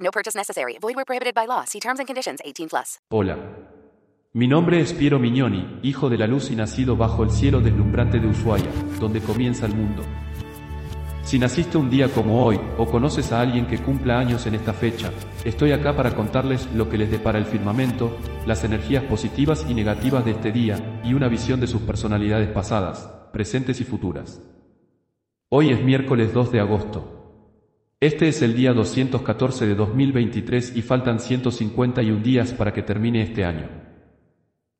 No purchase necessary. Void where prohibited by law. See terms and conditions. 18 plus. Hola. Mi nombre es Piero Mignoni, hijo de la luz y nacido bajo el cielo deslumbrante de Ushuaia, donde comienza el mundo. Si naciste un día como hoy, o conoces a alguien que cumpla años en esta fecha, estoy acá para contarles lo que les depara el firmamento, las energías positivas y negativas de este día, y una visión de sus personalidades pasadas, presentes y futuras. Hoy es miércoles 2 de agosto. Este es el día 214 de 2023 y faltan 151 días para que termine este año.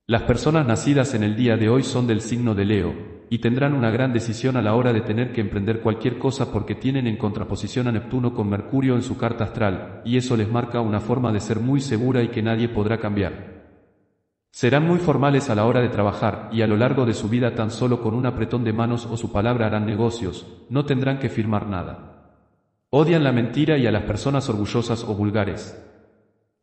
Las personas nacidas en el día de hoy son del signo de Leo, y tendrán una gran decisión a la hora de tener que emprender cualquier cosa porque tienen en contraposición a Neptuno con Mercurio en su carta astral, y eso les marca una forma de ser muy segura y que nadie podrá cambiar. Serán muy formales a la hora de trabajar, y a lo largo de su vida tan solo con un apretón de manos o su palabra harán negocios, no tendrán que firmar nada. Odian la mentira y a las personas orgullosas o vulgares.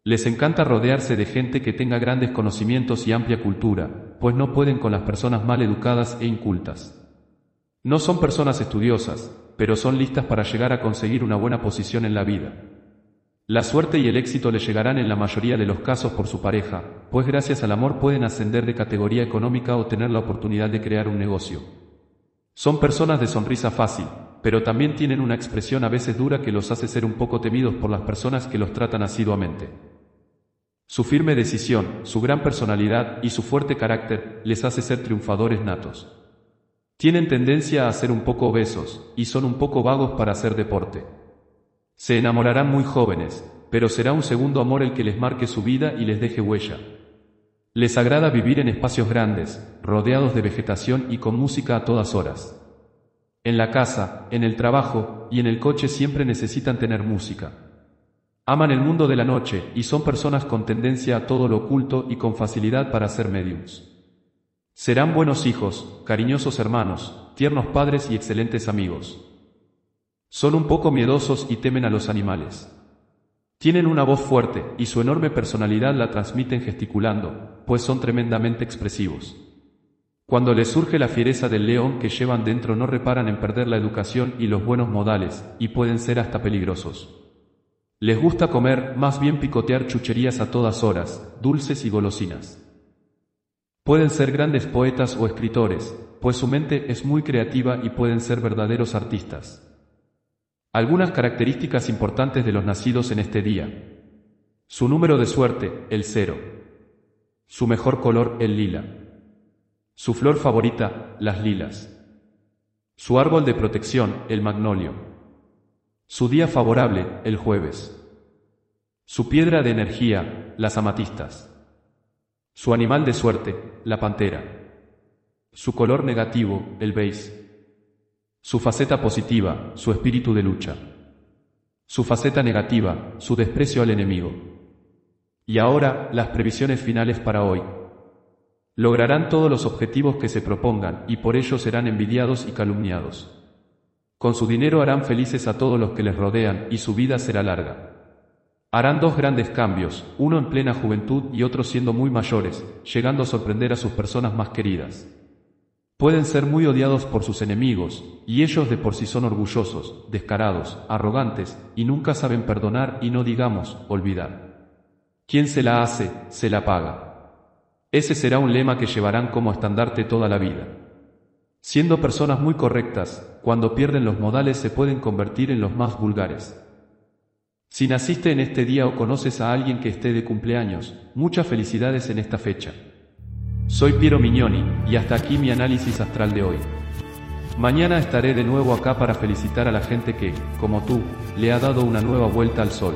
Les encanta rodearse de gente que tenga grandes conocimientos y amplia cultura, pues no pueden con las personas mal educadas e incultas. No son personas estudiosas, pero son listas para llegar a conseguir una buena posición en la vida. La suerte y el éxito le llegarán en la mayoría de los casos por su pareja, pues gracias al amor pueden ascender de categoría económica o tener la oportunidad de crear un negocio. Son personas de sonrisa fácil, pero también tienen una expresión a veces dura que los hace ser un poco temidos por las personas que los tratan asiduamente. Su firme decisión, su gran personalidad y su fuerte carácter les hace ser triunfadores natos. Tienen tendencia a ser un poco obesos, y son un poco vagos para hacer deporte. Se enamorarán muy jóvenes, pero será un segundo amor el que les marque su vida y les deje huella. Les agrada vivir en espacios grandes, rodeados de vegetación y con música a todas horas. En la casa, en el trabajo y en el coche siempre necesitan tener música. Aman el mundo de la noche y son personas con tendencia a todo lo oculto y con facilidad para ser mediums. Serán buenos hijos, cariñosos hermanos, tiernos padres y excelentes amigos. Son un poco miedosos y temen a los animales. Tienen una voz fuerte y su enorme personalidad la transmiten gesticulando, pues son tremendamente expresivos. Cuando les surge la fiereza del león que llevan dentro no reparan en perder la educación y los buenos modales, y pueden ser hasta peligrosos. Les gusta comer, más bien picotear chucherías a todas horas, dulces y golosinas. Pueden ser grandes poetas o escritores, pues su mente es muy creativa y pueden ser verdaderos artistas. Algunas características importantes de los nacidos en este día. Su número de suerte, el cero. Su mejor color, el lila. Su flor favorita, las lilas. Su árbol de protección, el magnolio. Su día favorable, el jueves. Su piedra de energía, las amatistas. Su animal de suerte, la pantera. Su color negativo, el beige. Su faceta positiva, su espíritu de lucha. Su faceta negativa, su desprecio al enemigo. Y ahora, las previsiones finales para hoy. Lograrán todos los objetivos que se propongan y por ello serán envidiados y calumniados. Con su dinero harán felices a todos los que les rodean y su vida será larga. Harán dos grandes cambios, uno en plena juventud y otro siendo muy mayores, llegando a sorprender a sus personas más queridas. Pueden ser muy odiados por sus enemigos, y ellos de por sí son orgullosos, descarados, arrogantes, y nunca saben perdonar y no digamos, olvidar. Quien se la hace, se la paga. Ese será un lema que llevarán como estandarte toda la vida. Siendo personas muy correctas, cuando pierden los modales se pueden convertir en los más vulgares. Si naciste en este día o conoces a alguien que esté de cumpleaños, muchas felicidades en esta fecha. Soy Piero Mignoni, y hasta aquí mi análisis astral de hoy. Mañana estaré de nuevo acá para felicitar a la gente que, como tú, le ha dado una nueva vuelta al sol.